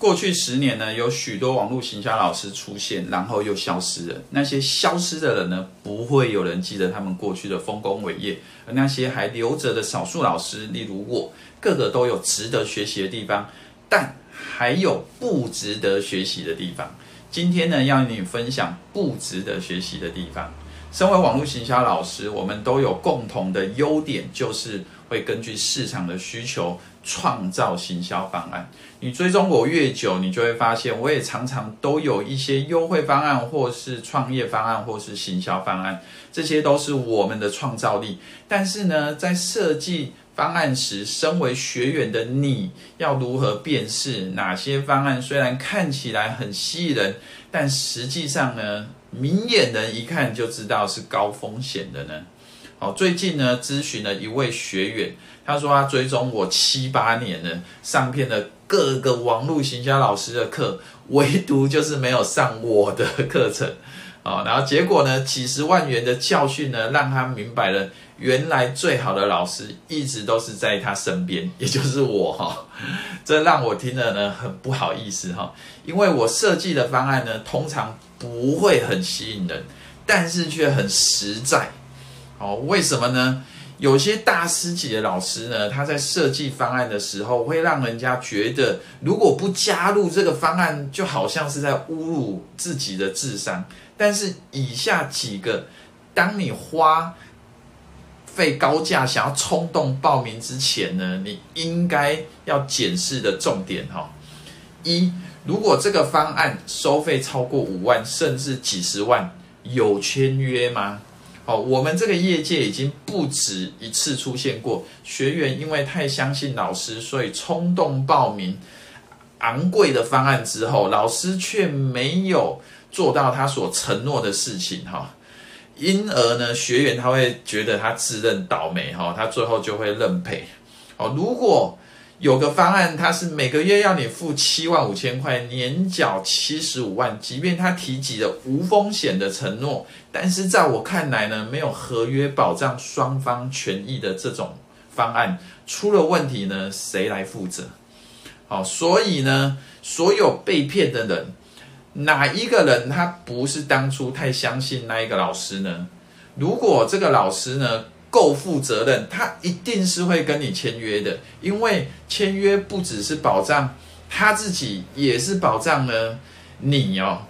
过去十年呢，有许多网络行销老师出现，然后又消失了。那些消失的人呢，不会有人记得他们过去的丰功伟业，而那些还留着的少数老师，例如我，个个都有值得学习的地方，但还有不值得学习的地方。今天呢，要与你分享不值得学习的地方。身为网络行销老师，我们都有共同的优点，就是会根据市场的需求创造行销方案。你追踪我越久，你就会发现，我也常常都有一些优惠方案，或是创业方案，或是行销方案，这些都是我们的创造力。但是呢，在设计方案时，身为学员的你要如何辨识哪些方案虽然看起来很吸引人，但实际上呢，明眼人一看就知道是高风险的呢？哦，最近呢，咨询了一位学员，他说他追踪我七八年了，上遍了各个网络行销老师的课，唯独就是没有上我的课程。啊，然后结果呢，几十万元的教训呢，让他明白了，原来最好的老师一直都是在他身边，也就是我哈。这让我听了呢，很不好意思哈，因为我设计的方案呢，通常。不会很吸引人，但是却很实在。哦，为什么呢？有些大师级的老师呢，他在设计方案的时候，会让人家觉得，如果不加入这个方案，就好像是在侮辱自己的智商。但是以下几个，当你花费高价想要冲动报名之前呢，你应该要检视的重点哈，一。如果这个方案收费超过五万，甚至几十万，有签约吗？好，我们这个业界已经不止一次出现过，学员因为太相信老师，所以冲动报名昂贵的方案之后，老师却没有做到他所承诺的事情，哈，因而呢，学员他会觉得他自认倒霉，哈，他最后就会认赔。哦，如果有个方案，它是每个月要你付七万五千块，年缴七十五万。即便他提及了无风险的承诺，但是在我看来呢，没有合约保障双方权益的这种方案，出了问题呢，谁来负责？好，所以呢，所有被骗的人，哪一个人他不是当初太相信那一个老师呢？如果这个老师呢，够负责任，他一定是会跟你签约的，因为签约不只是保障他自己，也是保障了你哦。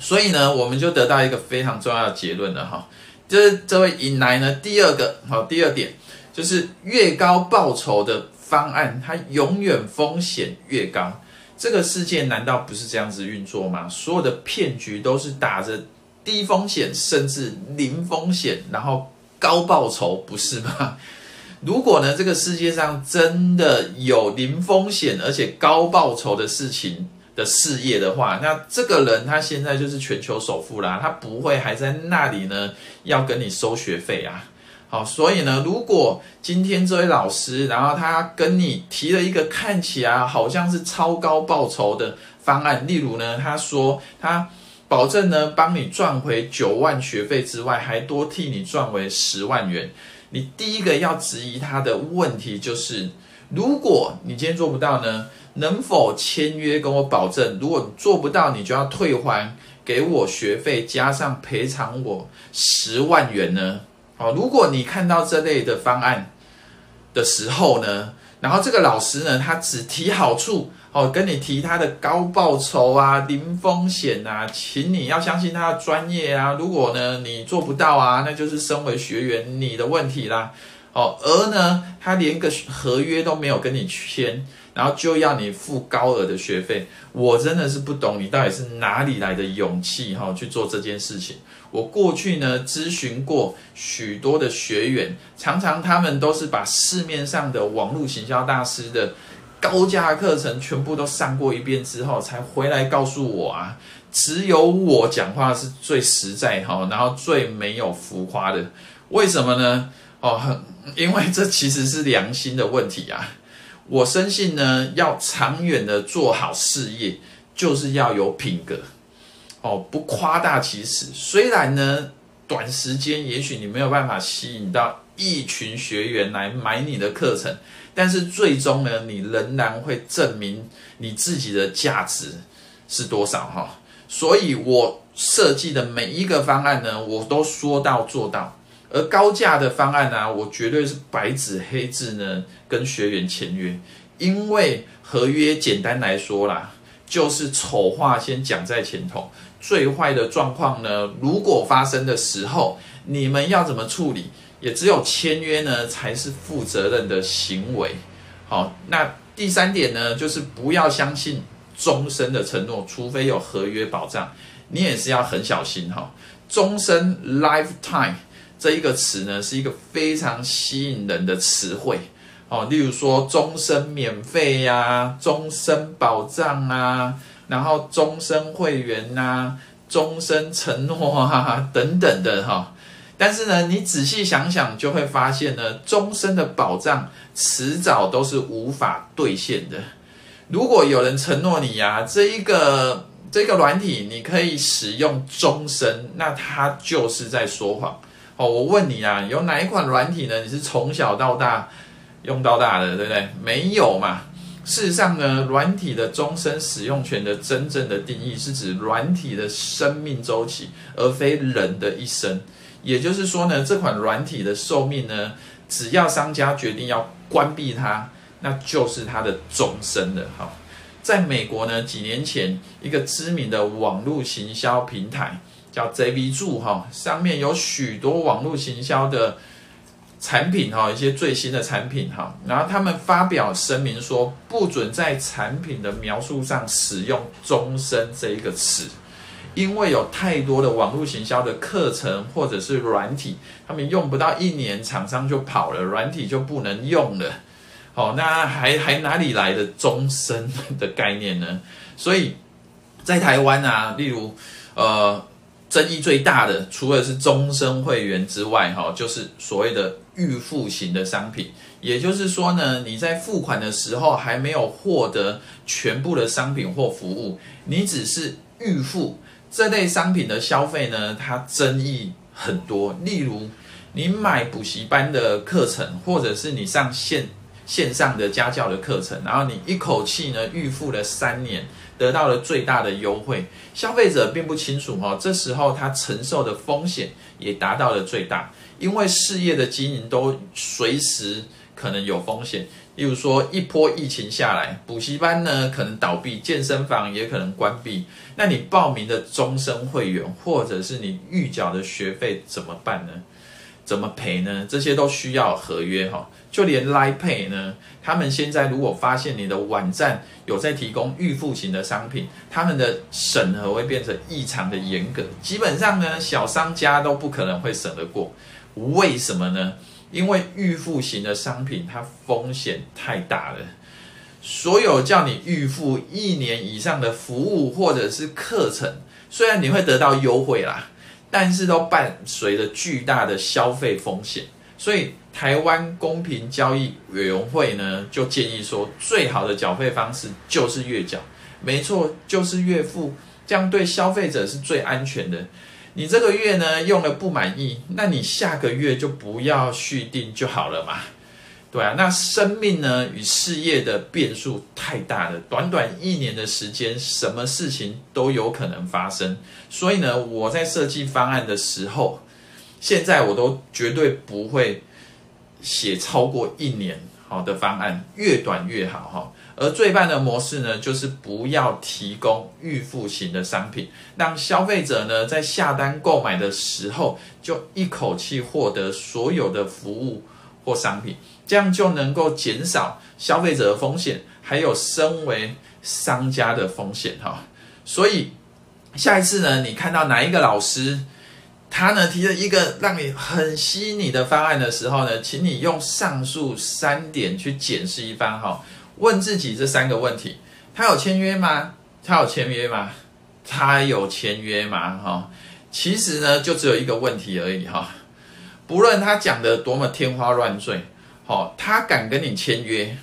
所以呢，我们就得到一个非常重要的结论了哈，就是这位引来呢第二个好，第二点就是越高报酬的方案，它永远风险越高。这个世界难道不是这样子运作吗？所有的骗局都是打着低风险，甚至零风险，然后。高报酬不是吗？如果呢，这个世界上真的有零风险而且高报酬的事情的事业的话，那这个人他现在就是全球首富啦，他不会还在那里呢，要跟你收学费啊。好，所以呢，如果今天这位老师，然后他跟你提了一个看起来好像是超高报酬的方案，例如呢，他说他。保证呢，帮你赚回九万学费之外，还多替你赚回十万元。你第一个要质疑他的问题就是，如果你今天做不到呢，能否签约跟我保证？如果你做不到，你就要退还给我学费，加上赔偿我十万元呢？哦，如果你看到这类的方案的时候呢，然后这个老师呢，他只提好处。哦，跟你提他的高报酬啊，零风险啊，请你要相信他的专业啊。如果呢你做不到啊，那就是身为学员你的问题啦。哦，而呢他连个合约都没有跟你签，然后就要你付高额的学费，我真的是不懂你到底是哪里来的勇气哈去做这件事情。我过去呢咨询过许多的学员，常常他们都是把市面上的网络行销大师的。高价课程全部都上过一遍之后，才回来告诉我啊，只有我讲话是最实在哈，然后最没有浮夸的。为什么呢？哦，因为这其实是良心的问题啊。我深信呢，要长远的做好事业，就是要有品格哦，不夸大其词。虽然呢，短时间也许你没有办法吸引到一群学员来买你的课程。但是最终呢，你仍然会证明你自己的价值是多少哈。所以我设计的每一个方案呢，我都说到做到。而高价的方案呢、我绝对是白纸黑字呢跟学员签约，因为合约简单来说啦，就是丑话先讲在前头，最坏的状况呢，如果发生的时候，你们要怎么处理，也只有签约呢才是负责任的行为。好，那第三点呢，就是不要相信终身的承诺，除非有合约保障，你也是要很小心哈。终身 lifetime。这一个词呢，是一个非常吸引人的词汇哦。例如说，终身免费呀、啊，终身保障啊，然后终身会员呐、啊，终身承诺啊，等等的哈、但是呢，你仔细想想，就会发现呢，终身的保障迟早都是无法兑现的。如果有人承诺你呀、啊，这一个这个软体你可以使用终身，那他就是在说谎。哦，我问你啊，有哪一款软体呢？你是从小到大用到大的，对不对？没有嘛。事实上呢，软体的终身使用权的真正的定义是指软体的生命周期，而非人的一生。也就是说呢，这款软体的寿命呢，只要商家决定要关闭它，那就是它的终身的。哈，在美国呢，几年前一个知名的网络行销平台。叫 JVZoo 哈，上面有许多网络行销的产品哈，一些最新的产品哈，然后他们发表声明说，不准在产品的描述上使用“终身”这一个词，因为有太多的网络行销的课程或者是软体，他们用不到一年，厂商就跑了，软体就不能用了。好，那还还哪里来的终身的概念呢？所以在台湾啊，例如呃。争议最大的，除了是终身会员之外，哈，就是所谓的预付型的商品。也就是说呢，你在付款的时候还没有获得全部的商品或服务，你只是预付这类商品的消费呢，它争议很多。例如，你买补习班的课程，或者是你上线线上的家教的课程，然后你一口气呢预付了三年。得到了最大的优惠，消费者并不清楚哈，这时候他承受的风险也达到了最大，因为事业的经营都随时可能有风险。例如说，一波疫情下来，补习班呢可能倒闭，健身房也可能关闭，那你报名的终身会员或者是你预缴的学费怎么办呢？怎么赔呢？这些都需要合约哈。就连 Line Pay 呢，他们现在如果发现你的网站有在提供预付型的商品，他们的审核会变成异常的严格。基本上呢，小商家都不可能会审得过。为什么呢？因为预付型的商品它风险太大了。所有叫你预付一年以上的服务或者是课程，虽然你会得到优惠啦。但是都伴随着巨大的消费风险，所以台湾公平交易委员会呢就建议说，最好的缴费方式就是月缴，没错，就是月付，这样对消费者是最安全的。你这个月呢用了不满意，那你下个月就不要续订就好了嘛。对啊，那生命呢与事业的变数太大了，短短一年的时间，什么事情都有可能发生。所以呢，我在设计方案的时候，现在我都绝对不会写超过一年好的方案，越短越好哈。而最棒的模式呢，就是不要提供预付型的商品，让消费者呢在下单购买的时候，就一口气获得所有的服务或商品。这样就能够减少消费者的风险，还有身为商家的风险哈。所以下一次呢，你看到哪一个老师，他呢提了一个让你很吸引你的方案的时候呢，请你用上述三点去检视一番哈。问自己这三个问题：他有签约吗？他有签约吗？他有签约吗？哈，其实呢，就只有一个问题而已哈。不论他讲的多么天花乱坠。哦，他敢跟你签约？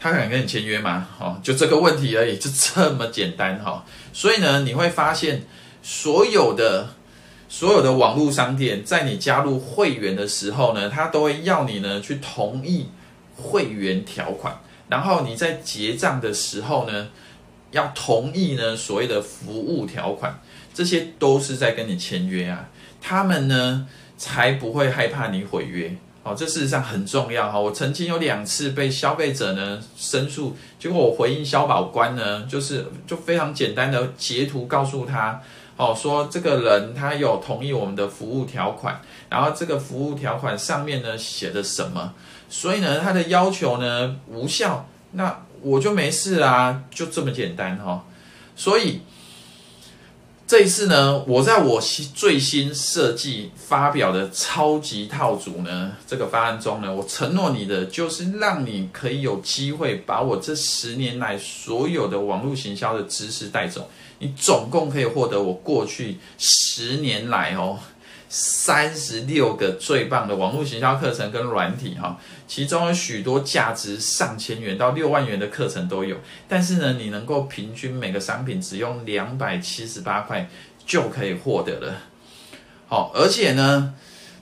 他敢跟你签约吗？哦，就这个问题而已，就这么简单哈。所以呢，你会发现所有的所有的网络商店，在你加入会员的时候呢，他都会要你呢去同意会员条款，然后你在结账的时候呢，要同意呢所谓的服务条款，这些都是在跟你签约啊，他们呢才不会害怕你毁约。哦，这事实上很重要哈。我曾经有两次被消费者呢申诉，结果我回应消保官呢，就是就非常简单的截图告诉他，哦，说这个人他有同意我们的服务条款，然后这个服务条款上面呢写的什么，所以呢他的要求呢无效，那我就没事啦，就这么简单哈。所以。这一次呢，我在我新最新设计发表的超级套组呢，这个方案中呢，我承诺你的就是让你可以有机会把我这十年来所有的网络行销的知识带走，你总共可以获得我过去十年来哦。三十六个最棒的网络行销课程跟软体哈，其中有许多价值上千元到六万元的课程都有，但是呢，你能够平均每个商品只用两百七十八块就可以获得了。好，而且呢，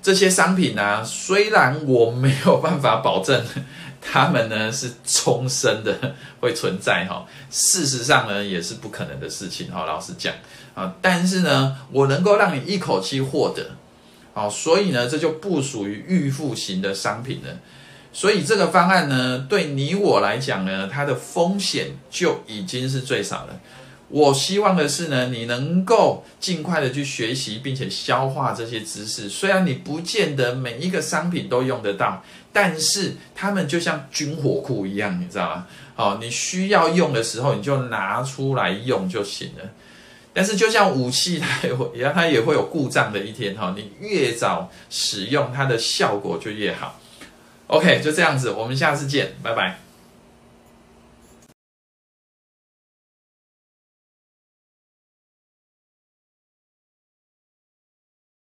这些商品呢、啊，虽然我没有办法保证他们呢是终身的会存在哈，事实上呢也是不可能的事情哈，老实讲。啊，但是呢，我能够让你一口气获得，好，所以呢，这就不属于预付型的商品了。所以这个方案呢，对你我来讲呢，它的风险就已经是最少了。我希望的是呢，你能够尽快的去学习，并且消化这些知识。虽然你不见得每一个商品都用得到，但是它们就像军火库一样，你知道吗？好，你需要用的时候，你就拿出来用就行了。但是，就像武器，它也会，它也会有故障的一天哈。你越早使用，它的效果就越好。OK，就这样子，我们下次见，拜拜。